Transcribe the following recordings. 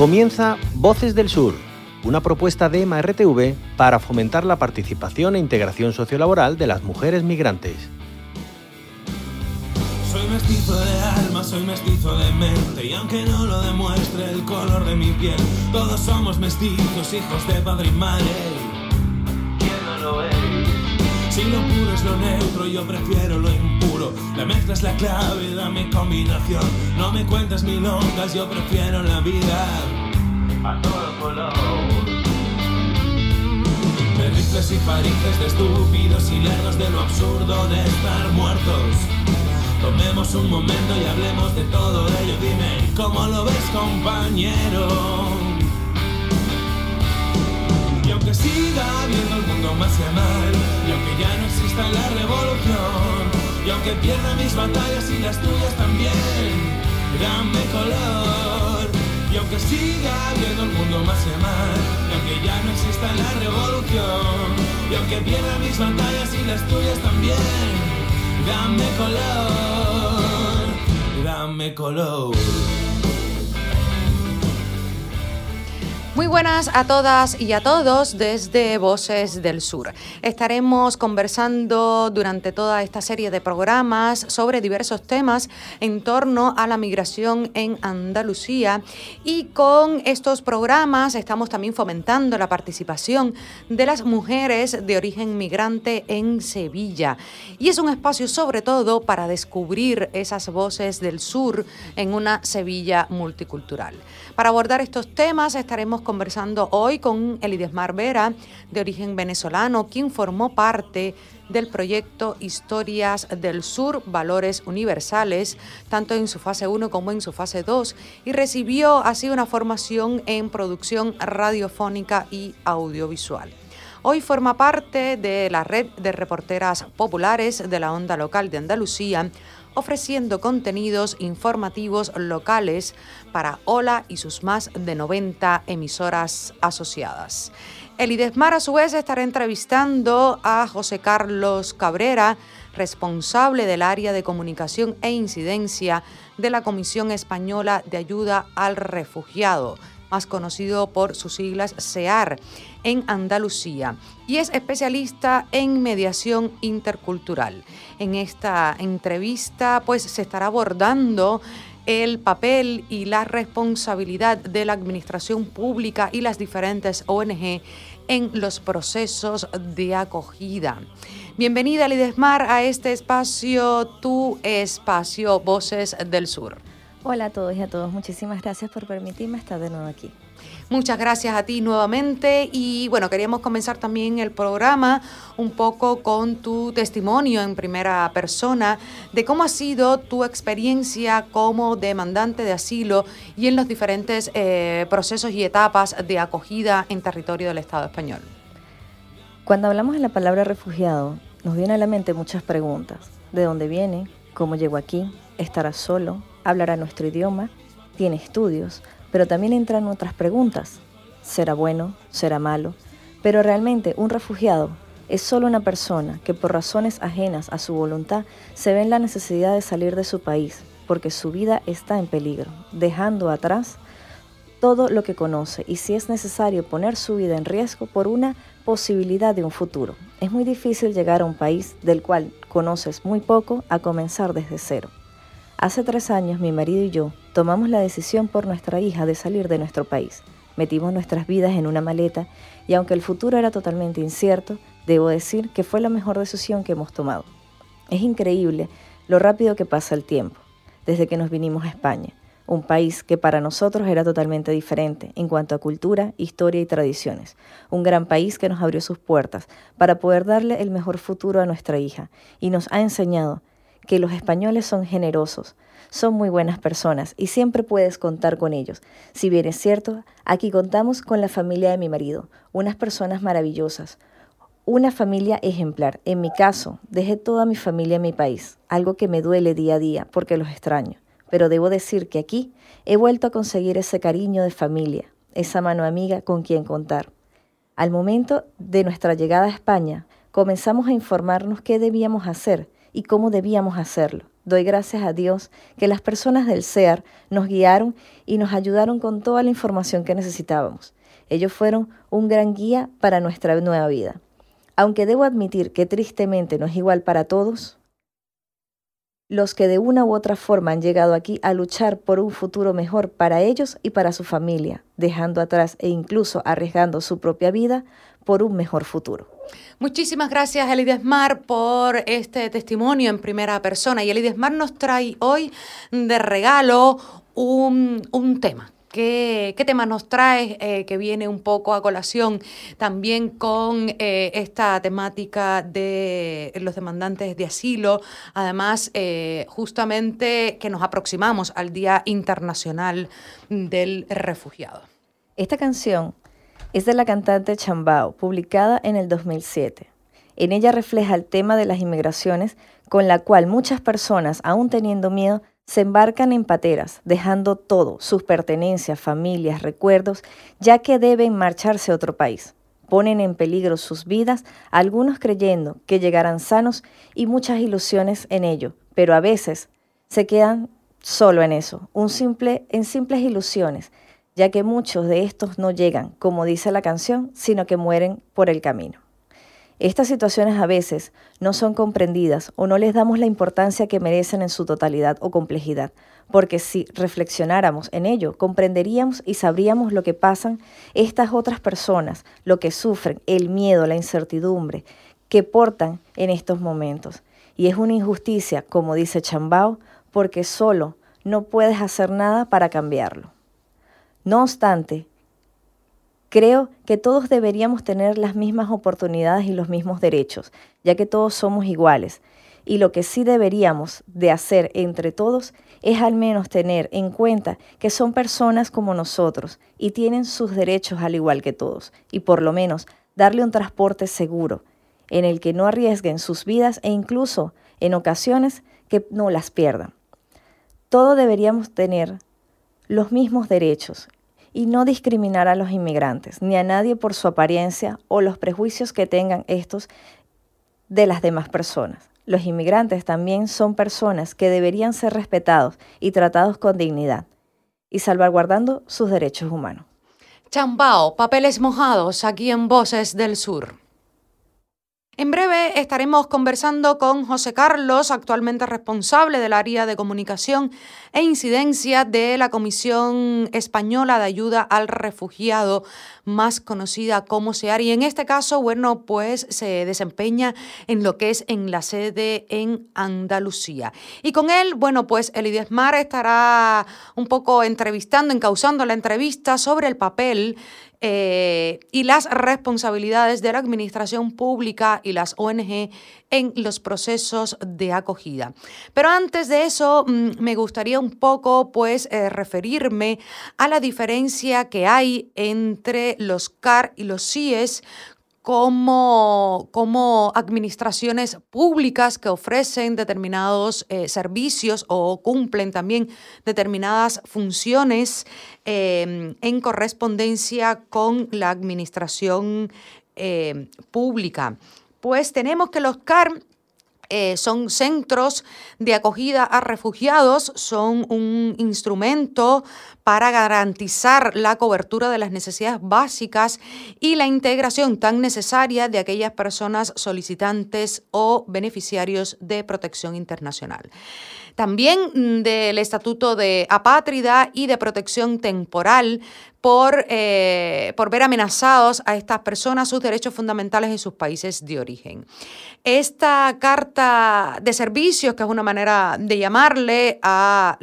Comienza Voces del Sur, una propuesta de MRTV para fomentar la participación e integración sociolaboral de las mujeres migrantes. Soy mestizo de alma, soy mestizo de mente y aunque no lo demuestre el color de mi piel, todos somos mestizos, hijos de padre y madre. ¿Quién no lo es? Si lo puro es lo neutro, yo prefiero lo La mezcla es la clave, dame combinación. No me cuentes milongas, yo prefiero la vida a todo color. De rifles y parices, de estúpidos y lerdos, de lo absurdo de estar muertos. Tomemos un momento y hablemos de todo ello. Dime, ¿cómo lo ves, compañero? Y aunque siga viendo el mundo más y mal, y aunque ya no exista la revolución, y aunque pierda mis batallas y las tuyas también, dame color. Y aunque siga viendo el mundo más y mal, y aunque ya no exista la revolución, y aunque pierda mis batallas y las tuyas también, dame color, dame color. Muy buenas a todas y a todos desde Voces del Sur. Estaremos conversando durante toda esta serie de programas sobre diversos temas en torno a la migración en Andalucía y con estos programas estamos también fomentando la participación de las mujeres de origen migrante en Sevilla. Y es un espacio sobre todo para descubrir esas voces del sur en una Sevilla multicultural. Para abordar estos temas estaremos conversando hoy con Elidesmar Vera, de origen venezolano, quien formó parte del proyecto Historias del Sur, Valores Universales, tanto en su fase 1 como en su fase 2, y recibió así una formación en producción radiofónica y audiovisual. Hoy forma parte de la red de reporteras populares de la onda local de Andalucía, ofreciendo contenidos informativos locales para Ola y sus más de 90 emisoras asociadas. El IDESMAR a su vez estará entrevistando a José Carlos Cabrera, responsable del área de comunicación e incidencia de la Comisión Española de Ayuda al Refugiado, más conocido por sus siglas SEAR, en Andalucía, y es especialista en mediación intercultural. En esta entrevista, pues se estará abordando el papel y la responsabilidad de la administración pública y las diferentes ONG en los procesos de acogida. Bienvenida, Lidesmar, a este espacio, tu espacio, Voces del Sur. Hola a todos y a todos, muchísimas gracias por permitirme estar de nuevo aquí. Muchas gracias a ti nuevamente y bueno, queríamos comenzar también el programa un poco con tu testimonio en primera persona de cómo ha sido tu experiencia como demandante de asilo y en los diferentes eh, procesos y etapas de acogida en territorio del Estado español. Cuando hablamos de la palabra refugiado, nos viene a la mente muchas preguntas. ¿De dónde viene? ¿Cómo llegó aquí? ¿Estará solo? ¿Hablará nuestro idioma? ¿Tiene estudios? Pero también entran otras preguntas. ¿Será bueno? ¿Será malo? Pero realmente un refugiado es solo una persona que por razones ajenas a su voluntad se ve en la necesidad de salir de su país porque su vida está en peligro, dejando atrás todo lo que conoce y si es necesario poner su vida en riesgo por una posibilidad de un futuro. Es muy difícil llegar a un país del cual conoces muy poco a comenzar desde cero. Hace tres años mi marido y yo tomamos la decisión por nuestra hija de salir de nuestro país. Metimos nuestras vidas en una maleta y aunque el futuro era totalmente incierto, debo decir que fue la mejor decisión que hemos tomado. Es increíble lo rápido que pasa el tiempo, desde que nos vinimos a España, un país que para nosotros era totalmente diferente en cuanto a cultura, historia y tradiciones, un gran país que nos abrió sus puertas para poder darle el mejor futuro a nuestra hija y nos ha enseñado que los españoles son generosos, son muy buenas personas y siempre puedes contar con ellos. Si bien es cierto, aquí contamos con la familia de mi marido, unas personas maravillosas, una familia ejemplar. En mi caso, dejé toda mi familia en mi país, algo que me duele día a día porque los extraño. Pero debo decir que aquí he vuelto a conseguir ese cariño de familia, esa mano amiga con quien contar. Al momento de nuestra llegada a España, comenzamos a informarnos qué debíamos hacer y cómo debíamos hacerlo. Doy gracias a Dios que las personas del CEAR nos guiaron y nos ayudaron con toda la información que necesitábamos. Ellos fueron un gran guía para nuestra nueva vida. Aunque debo admitir que tristemente no es igual para todos, los que de una u otra forma han llegado aquí a luchar por un futuro mejor para ellos y para su familia, dejando atrás e incluso arriesgando su propia vida por un mejor futuro. Muchísimas gracias, Elidesmar, por este testimonio en primera persona. Y Elidesmar nos trae hoy de regalo un, un tema ¿Qué, tema nos trae eh, que viene un poco a colación también con eh, esta temática de los demandantes de asilo? Además, eh, justamente que nos aproximamos al Día Internacional del Refugiado. Esta canción es de la cantante Chambao, publicada en el 2007. En ella refleja el tema de las inmigraciones con la cual muchas personas, aún teniendo miedo, se embarcan en pateras, dejando todo, sus pertenencias, familias, recuerdos, ya que deben marcharse a otro país. Ponen en peligro sus vidas, algunos creyendo que llegarán sanos y muchas ilusiones en ello, pero a veces se quedan solo en eso, un simple, en simples ilusiones, ya que muchos de estos no llegan, como dice la canción, sino que mueren por el camino. Estas situaciones a veces no son comprendidas o no les damos la importancia que merecen en su totalidad o complejidad, porque si reflexionáramos en ello, comprenderíamos y sabríamos lo que pasan estas otras personas, lo que sufren, el miedo, la incertidumbre que portan en estos momentos. Y es una injusticia, como dice Chambao, porque solo no puedes hacer nada para cambiarlo. No obstante, Creo que todos deberíamos tener las mismas oportunidades y los mismos derechos, ya que todos somos iguales. Y lo que sí deberíamos de hacer entre todos es al menos tener en cuenta que son personas como nosotros y tienen sus derechos al igual que todos, y por lo menos darle un transporte seguro, en el que no arriesguen sus vidas e incluso en ocasiones que no las pierdan. Todos deberíamos tener los mismos derechos y no discriminar a los inmigrantes, ni a nadie por su apariencia o los prejuicios que tengan estos de las demás personas. Los inmigrantes también son personas que deberían ser respetados y tratados con dignidad y salvaguardando sus derechos humanos. Chambao, papeles mojados aquí en Voces del Sur. En breve estaremos conversando con José Carlos, actualmente responsable del área de comunicación e incidencia de la Comisión Española de Ayuda al Refugiado, más conocida como SEAR. Y en este caso, bueno, pues se desempeña en lo que es en la sede en Andalucía. Y con él, bueno, pues Elidesmar estará un poco entrevistando, encauzando la entrevista sobre el papel eh, y las responsabilidades de la administración pública y las ONG en los procesos de acogida. Pero antes de eso, mm, me gustaría un poco pues eh, referirme a la diferencia que hay entre los CAR y los CIES como, como administraciones públicas que ofrecen determinados eh, servicios o cumplen también determinadas funciones em, en correspondencia con la administración eh, pública. Pues tenemos que los CAR eh, son centros de acogida a refugiados, son un instrumento para garantizar la cobertura de las necesidades básicas y la integración tan necesaria de aquellas personas solicitantes o beneficiarios de protección internacional. También mm, del Estatuto de Apátrida y de Protección Temporal por, eh, por ver amenazados a estas personas sus derechos fundamentales en sus países de origen. Esta carta de servicios, que es una manera de llamarle a,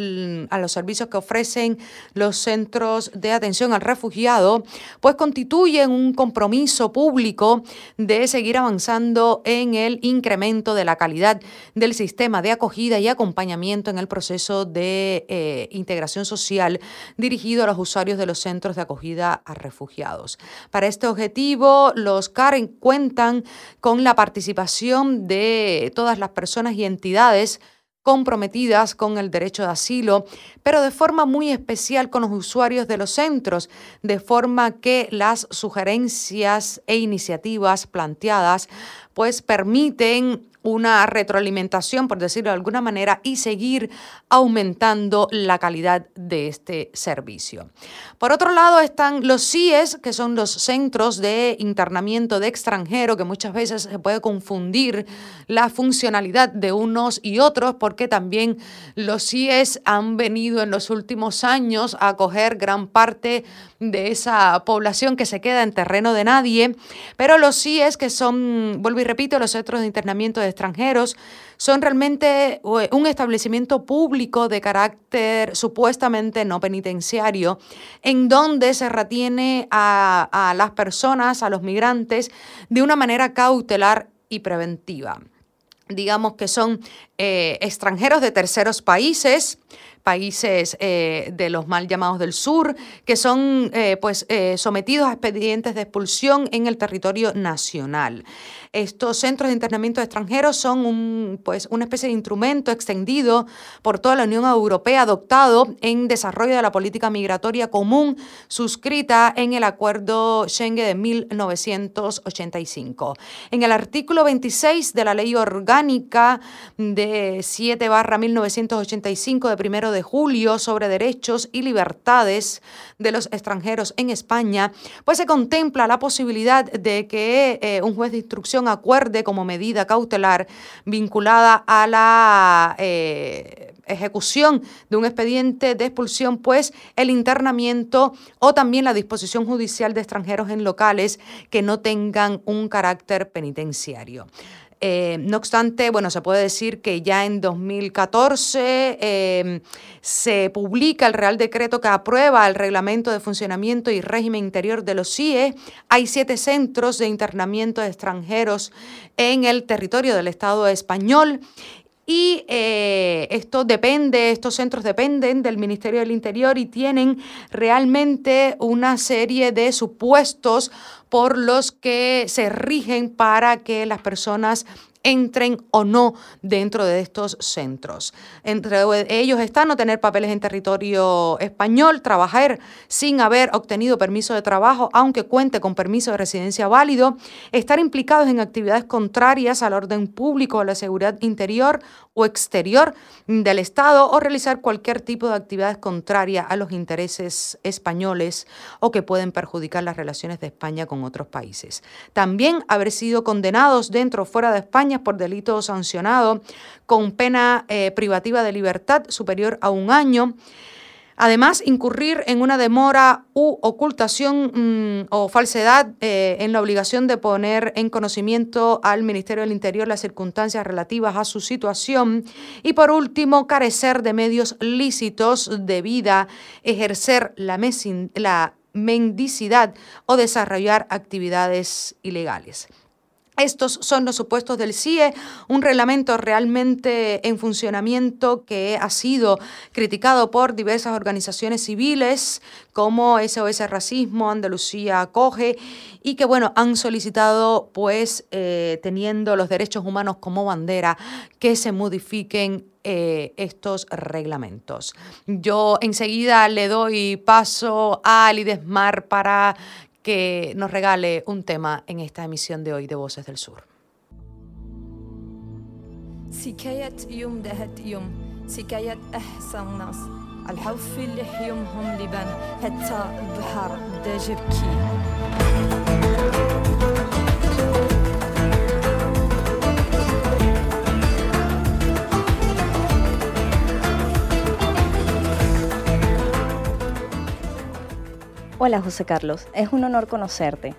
a, los servicios que ofrecen los centros de atención al refugiado, pues constituyen un compromiso público de seguir avanzando en el incremento de la calidad del sistema de acogida y acompañamiento en el proceso de eh, integración social dirigido a los usuarios de los centros de acogida a refugiados. Para este objetivo, los CAREN cuentan con la participación de todas las personas y entidades comprometidas con el derecho de asilo, pero de forma muy especial con los usuarios de los centros, de forma que las sugerencias e iniciativas planteadas pues permiten una retroalimentación, por decirlo de alguna manera, y seguir aumentando la calidad de este servicio. Por otro lado están los CIES, que son los centros de internamiento de extranjero, que muchas veces se puede confundir la funcionalidad de unos y otros, porque también los CIES han venido en los últimos años a acoger gran parte de esa población que se queda en terreno de nadie, pero los CIES, que son, vuelvo y repito, los centros de internamiento de extranjeros, son realmente eh, un establecimiento público de carácter supuestamente no penitenciario, en donde se retiene a, las personas, a los migrantes, de una manera cautelar y preventiva. Digamos que son eh, extranjeros de terceros países, países eh, de los mal llamados del sur, que son eh, pues, eh, sometidos a expedientes de expulsión en el territorio nacional. Estos centros de internamiento extranjeros son un, pues, una especie de instrumento extendido por toda la Unión Europea, adoptado en desarrollo de la política migratoria común suscrita en el Acuerdo Schengen de 1985. En el artículo 26 de la Ley Orgánica de 7 barra 1985 de primero de de julio sobre derechos y libertades de los extranjeros en España, pues se contempla la posibilidad de que eh, un juez de instrucción acuerde como medida cautelar vinculada a la eh, ejecución de un expediente de expulsión, pues el internamiento o también la disposición judicial de extranjeros en locales que no tengan un carácter penitenciario. Eh, no obstante, bueno, se puede decir que ya en 2014 em, se publica el Real Decreto que aprueba el Reglamento de Funcionamiento y Régimen Interior de los CIE. Hay siete centros de internamiento de extranjeros en el territorio del Estado español y eh, esto depende, estos centros dependen del Ministerio del Interior y tienen realmente una serie de supuestos por los que se rigen para que las personas entren o no dentro de estos centros. Entre ellos están no tener papeles en territorio español, trabajar sin haber obtenido permiso de trabajo, aunque cuente con permiso de residencia válido, estar implicados en actividades contrarias al orden público o la seguridad interior o exterior del Estado o realizar cualquier tipo de actividades contrarias a los intereses españoles o que pueden perjudicar las relaciones de España con otros países. También haber sido condenados dentro o fuera de España por delito sancionado con pena eh, privativa de libertad superior a un año. Además, incurrir en una demora u ocultación mm, o falsedad eh, en la obligación de poner en conocimiento al Ministerio del Interior las circunstancias relativas a su situación. Y por último, carecer de medios lícitos de vida, ejercer la, la mendicidad o desarrollar actividades ilegales. Estos son los supuestos del CIE, un reglamento realmente en funcionamiento que ha sido criticado por diversas organizaciones civiles como SOS Racismo, Andalucía Acoge y que bueno, han solicitado pues eh, teniendo los derechos humanos como bandera que se modifiquen eh, estos reglamentos. Yo enseguida le doy paso a Lidesmar para que nos regale un tema en esta emisión de hoy de Voces del Sur. سكاية يوم دهت يوم سكاية أحسن ناس الحوف اللي يومهم لبان حتى البحر بدا جبكي Hola José Carlos, es un honor conocerte.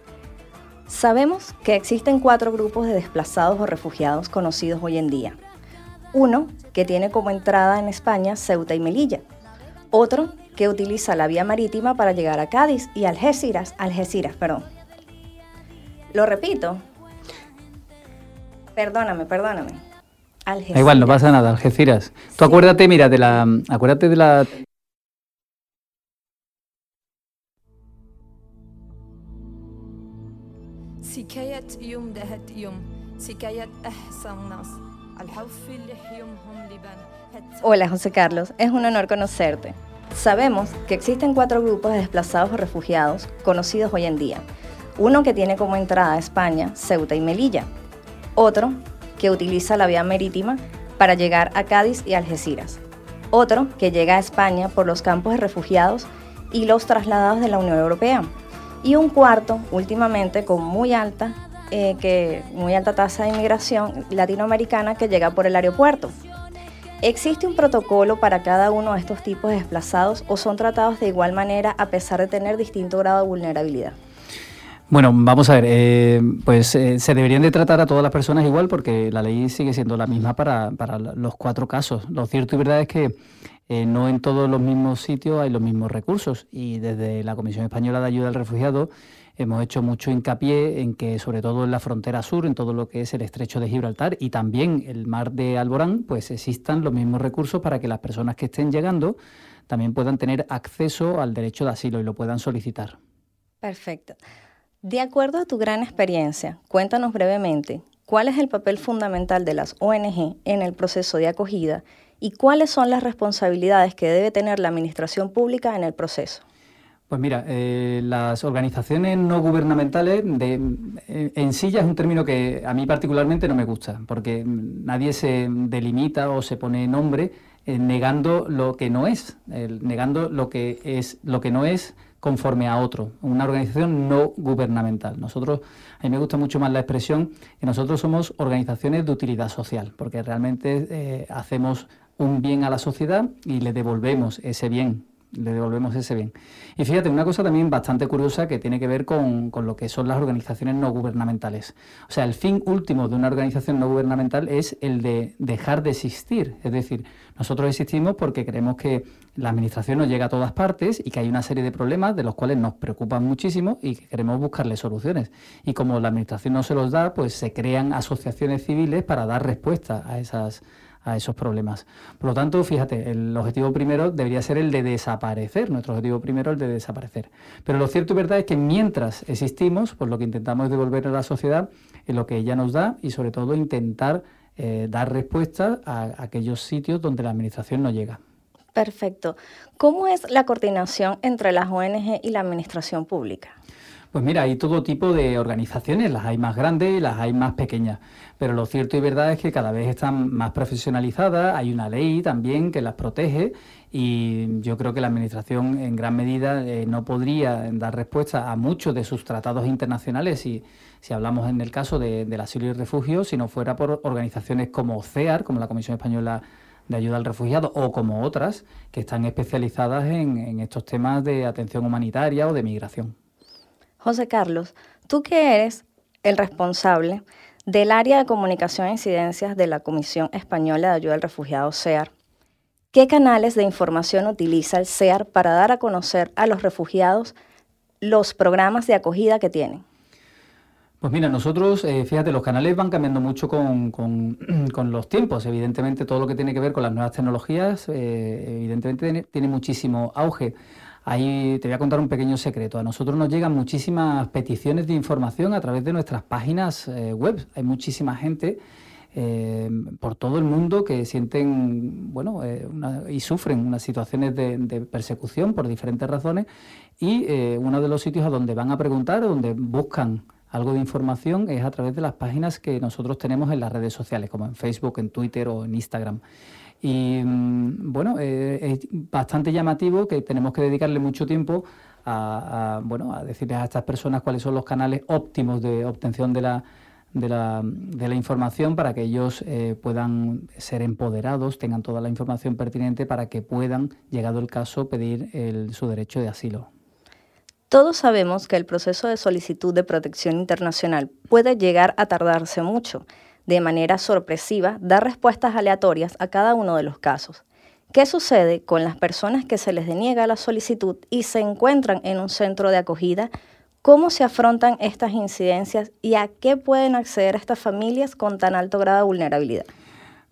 Sabemos que existen cuatro grupos de desplazados o refugiados conocidos hoy en día. Uno que tiene como entrada en España Ceuta y Melilla. Otro que utiliza la vía marítima para llegar a Cádiz y Algeciras, Algeciras, perdón. Lo repito. Perdóname, perdóname. Algeciras. igual, no pasa nada, Algeciras. Tú acuérdate, mira, de la, acuérdate de la Hola José Carlos, es un honor conocerte. Sabemos que existen cuatro grupos de desplazados o refugiados conocidos hoy en día. Uno que tiene como entrada a España Ceuta y Melilla. Otro que utiliza la vía marítima para llegar a Cádiz y Algeciras. Otro que llega a España por los campos de refugiados y los trasladados de la Unión Europea. Y un cuarto, últimamente, con muy alta, eh, que, muy alta tasa de inmigración latinoamericana que llega por el aeropuerto. ¿Existe un protocolo para cada uno de estos tipos de desplazados o son tratados de igual manera a pesar de tener distinto grado de vulnerabilidad? Bueno, vamos a ver, eh, pues eh, se deberían de tratar a todas las personas igual porque la ley sigue siendo la misma para, para los cuatro casos. Lo cierto y verdad es que eh, no en todos los mismos sitios hay los mismos recursos y desde la Comisión Española de Ayuda al Refugiado hemos hecho mucho hincapié en que sobre todo en la frontera sur, en todo lo que es el estrecho de Gibraltar y también el mar de Alborán, pues existan los mismos recursos para que las personas que estén llegando también puedan tener acceso al derecho de asilo y lo puedan solicitar. Perfecto. De acuerdo a tu gran experiencia, cuéntanos brevemente cuál es el papel fundamental de las ONG en el proceso de acogida y cuáles son las responsabilidades que debe tener la administración pública en el proceso. Pues mira, eh, las organizaciones no gubernamentales de, eh, en sí ya es un término que a mí particularmente no me gusta, porque nadie se delimita o se pone nombre eh, negando lo que no es, negando lo que es, lo que no es conforme a otro, una organización no gubernamental. Nosotros, a mí me gusta mucho más la expresión que nosotros somos organizaciones de utilidad social, porque realmente hacemos un bien a la sociedad y le devolvemos ese bien le devolvemos ese bien. Y fíjate, una cosa también bastante curiosa que tiene que ver con, lo que son las organizaciones no gubernamentales. O sea, el fin último de una organización no gubernamental es el de dejar de existir. Es decir, nosotros existimos porque creemos que la administración no llega a todas partes y que hay una serie de problemas de los cuales nos preocupan muchísimo y que queremos buscarle soluciones. Y como la administración no se los da, pues se crean asociaciones civiles para dar respuesta a esas a esos problemas. Por lo tanto, fíjate, el objetivo primero debería ser el de desaparecer, nuestro objetivo primero el de desaparecer. Pero lo cierto y verdad es que mientras existimos, pues lo que intentamos es devolver a la sociedad lo que ella nos da y sobre todo intentar eh, dar respuesta a aquellos sitios donde la administración no llega. Perfecto. ¿Cómo es la coordinación entre las ONG y la administración pública? Pues mira, hay todo tipo de organizaciones, las hay más grandes y las hay más pequeñas, pero lo cierto y verdad es que cada vez están más profesionalizadas, hay una ley también que las protege y yo creo que la Administración en gran medida eh, no podría dar respuesta a muchos de sus tratados internacionales si, si hablamos en el caso del asilo y refugio, si no fuera por organizaciones como CEAR, como la Comisión Española de Ayuda al Refugiado, o como otras que están especializadas en estos temas de atención humanitaria o de migración. José Carlos, tú que eres el responsable del área de comunicación e incidencias de la Comisión Española de Ayuda al Refugiado, CEAR, ¿qué canales de información utiliza el CEAR para dar a conocer a los refugiados los programas de acogida que tienen? Pues mira, nosotros, eh, fíjate, los canales van cambiando mucho con, los tiempos. Evidentemente, todo lo que tiene que ver con las nuevas tecnologías, eh, evidentemente tiene muchísimo auge. Ahí te voy a contar un pequeño secreto. A nosotros nos llegan muchísimas peticiones de información a través de nuestras páginas eh, web. Hay muchísima gente eh, por todo el mundo que sienten bueno eh, y sufren unas situaciones de, persecución por diferentes razones y uno de los sitios a donde van a preguntar donde buscan algo de información es a través de las páginas que nosotros tenemos en las redes sociales como en Facebook, en Twitter o en Instagram. Y mm, bueno, eh, es bastante llamativo que tenemos que dedicarle mucho tiempo a, bueno, a decirles a estas personas cuáles son los canales óptimos de obtención de la, de la, de la información para que ellos eh, puedan ser empoderados, tengan toda la información pertinente para que puedan, llegado el caso, pedir su derecho de asilo. Todos sabemos que el proceso de solicitud de protección internacional puede llegar a tardarse mucho de manera sorpresiva, dar respuestas aleatorias a cada uno de los casos. ¿Qué sucede con las personas que se les deniega la solicitud y se encuentran en un centro de acogida? ¿Cómo se afrontan estas incidencias y a qué pueden acceder estas familias con tan alto grado de vulnerabilidad?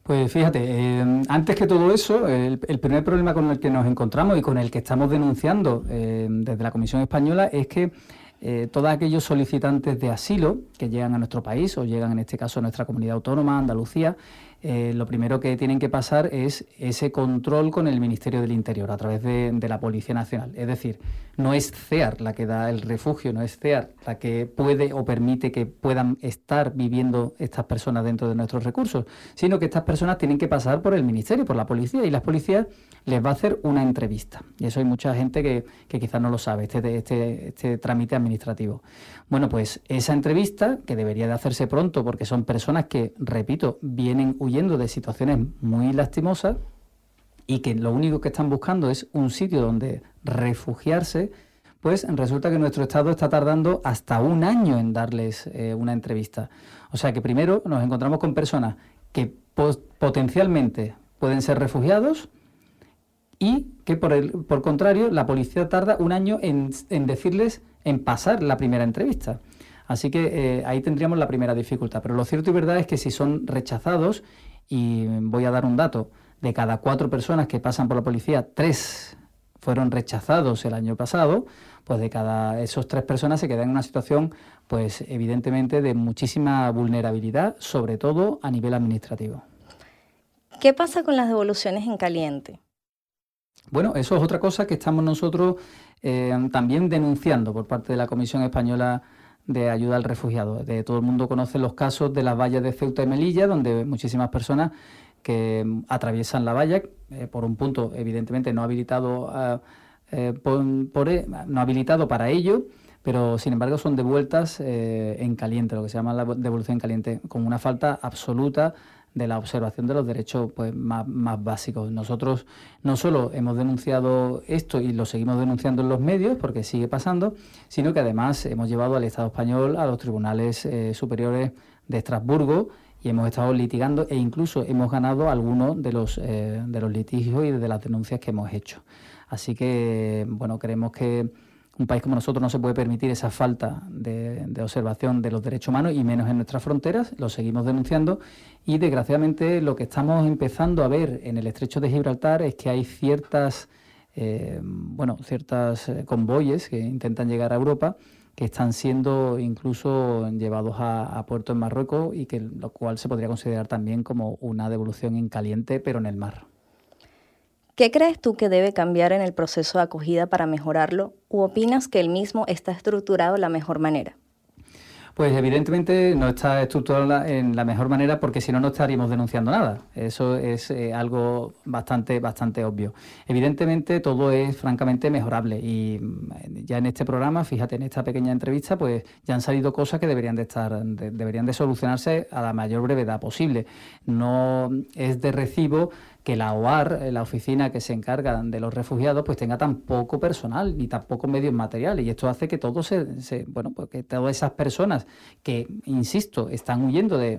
Pues fíjate, eh, antes que todo eso, el, primer problema con el que nos encontramos y con el que estamos denunciando eh, desde la Comisión Española es que eh, todos aquellos solicitantes de asilo que llegan a nuestro país o llegan en este caso a nuestra comunidad autónoma, Andalucía, eh, lo primero que tienen que pasar es ese control con el Ministerio del Interior a través de, la Policía Nacional. Es decir, no es CEAR la que da el refugio, no es CEAR la que puede o permite que puedan estar viviendo estas personas dentro de nuestros recursos, sino que estas personas tienen que pasar por el Ministerio, por la policía, y las policías les va a hacer una entrevista. Y eso hay mucha gente que, quizás no lo sabe, este, este, este trámite administrativo. Bueno, pues esa entrevista, que debería de hacerse pronto, porque son personas que, repito, vienen huyendo de situaciones muy lastimosas y que lo único que están buscando es un sitio donde refugiarse, pues resulta que nuestro Estado está tardando hasta un año en darles eh, una entrevista. O sea que primero nos encontramos con personas que potencialmente pueden ser refugiados y que por el por contrario la policía tarda un año en, en decirles en pasar la primera entrevista. Así que eh, ahí tendríamos la primera dificultad. Pero lo cierto y verdad es que si son rechazados, y voy a dar un dato, de cada cuatro personas que pasan por la policía, tres fueron rechazados el año pasado, pues de cada esos tres personas se quedan en una situación, pues evidentemente de muchísima vulnerabilidad, sobre todo a nivel administrativo. ¿Qué pasa con las devoluciones en caliente? Bueno, eso es otra cosa que estamos nosotros eh, también denunciando por parte de la Comisión Española de Ayuda al Refugiado. De, todo el mundo conoce los casos de las vallas de Ceuta y Melilla, donde muchísimas personas que atraviesan la valla eh, por un punto evidentemente no habilitado, eh, por, e, no habilitado para ello, pero sin embargo son devueltas en caliente, lo que se llama la devolución en caliente, con una falta absoluta de la observación de los derechos pues, más, básicos. Nosotros no solo hemos denunciado esto y lo seguimos denunciando en los medios, porque sigue pasando, sino que además hemos llevado al Estado español a los tribunales eh, superiores de Estrasburgo y hemos estado litigando e incluso hemos ganado algunos de los, eh, de los litigios y de las denuncias que hemos hecho. Así que, bueno, creemos que un país como nosotros no se puede permitir esa falta de, observación de los derechos humanos y menos en nuestras fronteras, lo seguimos denunciando y desgraciadamente lo que estamos empezando a ver en el estrecho de Gibraltar es que hay ciertas, eh, bueno, ciertas eh, convoyes que intentan llegar a Europa que están siendo incluso llevados a, puerto en Marruecos y que lo cual se podría considerar también como una devolución en caliente pero en el mar. ¿Qué crees tú que debe cambiar en el proceso de acogida para mejorarlo u opinas que el mismo está estructurado de la mejor manera? Pues evidentemente no está estructurado en la mejor manera porque si no, no estaríamos denunciando nada. Eso es eh, algo bastante, bastante obvio. Evidentemente todo es francamente mejorable y mm, ya en este programa, fíjate, en esta pequeña entrevista, pues ya han salido cosas que deberían de estar, deberían de solucionarse a la mayor brevedad posible. No es de recibo que la OAR, eh, la oficina que se encarga de los refugiados, pues tenga tan poco personal ni tan pocos medios materiales. Y esto hace que todo se, bueno, pues que todas esas personas que, insisto, están huyendo de,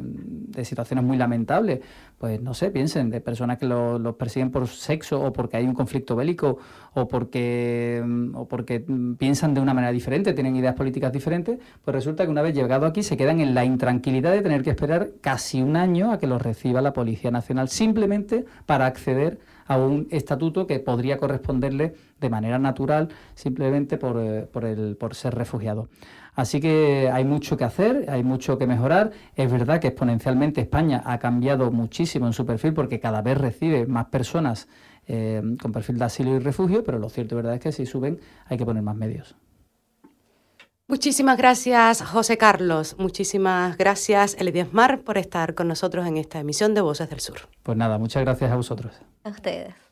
situaciones muy lamentables, pues no sé, piensen de personas que los persiguen por sexo o porque hay un conflicto bélico o porque, o porque piensan de una manera diferente, tienen ideas políticas diferentes, pues resulta que una vez llegado aquí se quedan en la intranquilidad de tener que esperar casi un año a que los reciba la Policía Nacional simplemente para para acceder a un estatuto que podría corresponderle de manera natural simplemente por, eh, por, el, por ser refugiado. Así que hay mucho que hacer, hay mucho que mejorar. Es verdad que exponencialmente España ha cambiado muchísimo en su perfil porque cada vez recibe más personas eh, con perfil de asilo y refugio, pero lo cierto y verdad es que si suben hay que poner más medios. Muchísimas gracias, José Carlos. Muchísimas gracias, Mar, por estar con nosotros en esta emisión de Voces del Sur. Pues nada, muchas gracias a vosotros. A ustedes.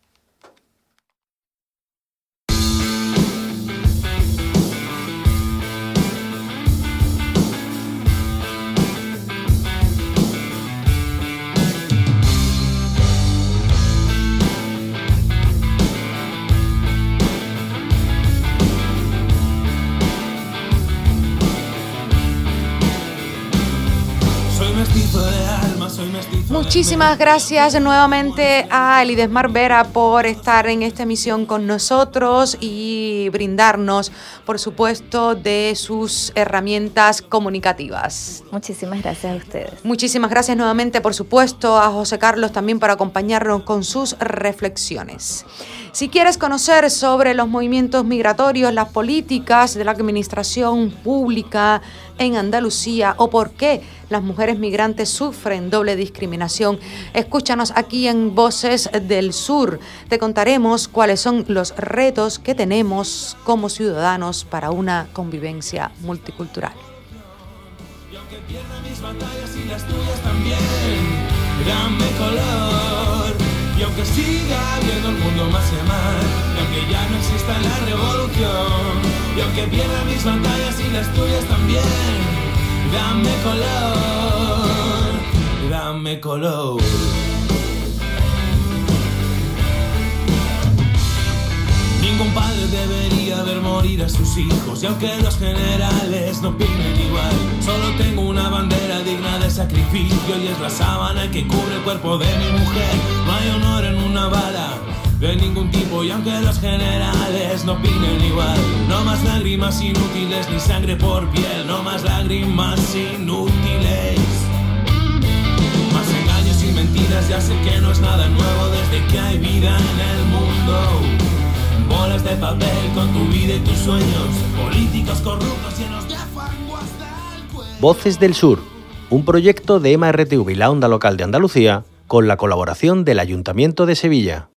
Muchísimas gracias nuevamente a Elidesmar Vera por estar en esta emisión con nosotros y brindarnos, por supuesto, de sus herramientas comunicativas. Muchísimas gracias a ustedes. Muchísimas gracias nuevamente, por supuesto, a José Carlos también por acompañarnos con sus reflexiones. Si quieres conocer sobre los movimientos migratorios, las políticas de la administración pública en Andalucía o por qué las mujeres migrantes sufren doble discriminación. Escúchanos aquí en Voces del Sur. Te contaremos cuáles son los retos que tenemos como ciudadanos para una convivencia multicultural. Y aunque siga viendo el mundo más y más, y aunque ya no exista la revolución, y aunque pierda mis batallas y las tuyas también, dame color, dame color. Ningún padre debería ver morir a sus hijos y aunque los generales no opinen igual, solo tengo una bandera digna de sacrificio y es la sábana que cubre el cuerpo de mi mujer. No hay honor en una bala de ningún tipo y aunque los generales no opinen igual, no más lágrimas inútiles ni sangre por piel, no más lágrimas inútiles. Más engaños y mentiras, ya sé que no es nada nuevo desde que hay vida en el mundo. Bolas de papel con tu vida y tus sueños, políticos corruptos llenos de fango hasta el cuello. Voces del Sur, un proyecto de MRTV y la Onda Local de Andalucía con la colaboración del Ayuntamiento de Sevilla.